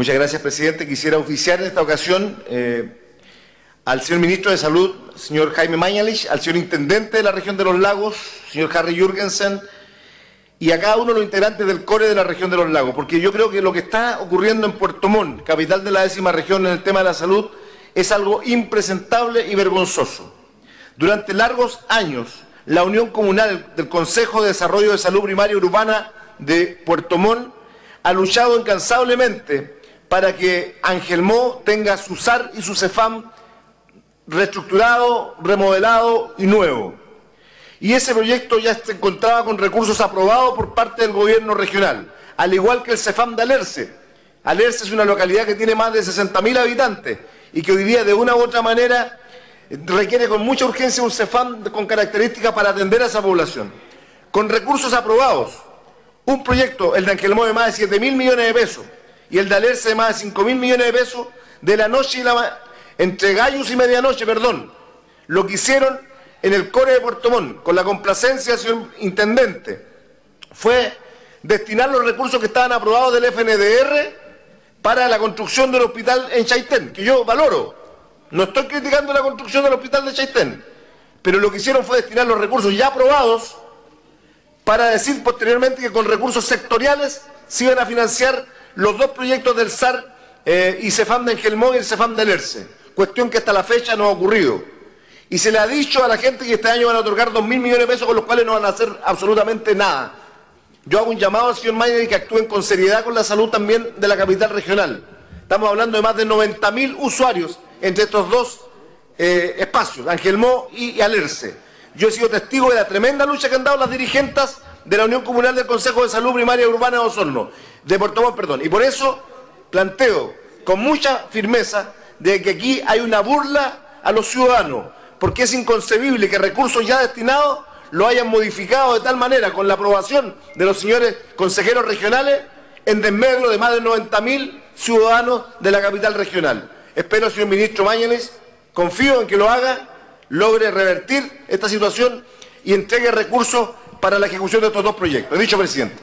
Muchas gracias, presidente. Quisiera oficiar en esta ocasión eh, al señor ministro de Salud, señor Jaime Mañalich, al señor intendente de la región de los lagos, señor Harry Jürgensen, y a cada uno de los integrantes del core de la región de los lagos, porque yo creo que lo que está ocurriendo en Puerto Montt, capital de la décima región en el tema de la salud, es algo impresentable y vergonzoso. Durante largos años, la Unión Comunal del Consejo de Desarrollo de Salud Primaria Urbana de Puerto Montt ha luchado incansablemente para que Angelmó tenga su SAR y su CEFAM reestructurado, remodelado y nuevo. Y ese proyecto ya se encontraba con recursos aprobados por parte del gobierno regional, al igual que el CEFAM de Alerce. Alerce es una localidad que tiene más de 60.000 habitantes y que hoy día de una u otra manera requiere con mucha urgencia un CEFAM con características para atender a esa población. Con recursos aprobados, un proyecto, el de Angelmó, de más de 7 mil millones de pesos y el de Alerce más de 5 mil millones de pesos, de la noche y la entre gallos y medianoche, perdón, lo que hicieron en el core de Puerto Montt, con la complacencia del señor intendente, fue destinar los recursos que estaban aprobados del FNDR para la construcción del hospital en Chaitén, que yo valoro. No estoy criticando la construcción del hospital de Chaitén, pero lo que hicieron fue destinar los recursos ya aprobados para decir posteriormente que con recursos sectoriales se iban a financiar los dos proyectos del SAR eh, y CEFAM de Engelmó y el CEFAM de Lerce, cuestión que hasta la fecha no ha ocurrido. Y se le ha dicho a la gente que este año van a otorgar dos mil millones de pesos con los cuales no van a hacer absolutamente nada. Yo hago un llamado al señor Mayer y que actúen con seriedad con la salud también de la capital regional. Estamos hablando de más de 90 mil usuarios entre estos dos eh, espacios, Angelmó y Alerce. Yo he sido testigo de la tremenda lucha que han dado las dirigentes de la Unión Comunal del Consejo de Salud Primaria Urbana de Osorno, de Puerto Montt, perdón. Y por eso planteo con mucha firmeza de que aquí hay una burla a los ciudadanos, porque es inconcebible que recursos ya destinados lo hayan modificado de tal manera con la aprobación de los señores consejeros regionales en desmedro de más de 90.000 ciudadanos de la capital regional. Espero, señor ministro Mañanes, confío en que lo haga logre revertir esta situación y entregue recursos para la ejecución de estos dos proyectos. Dicho, presidente.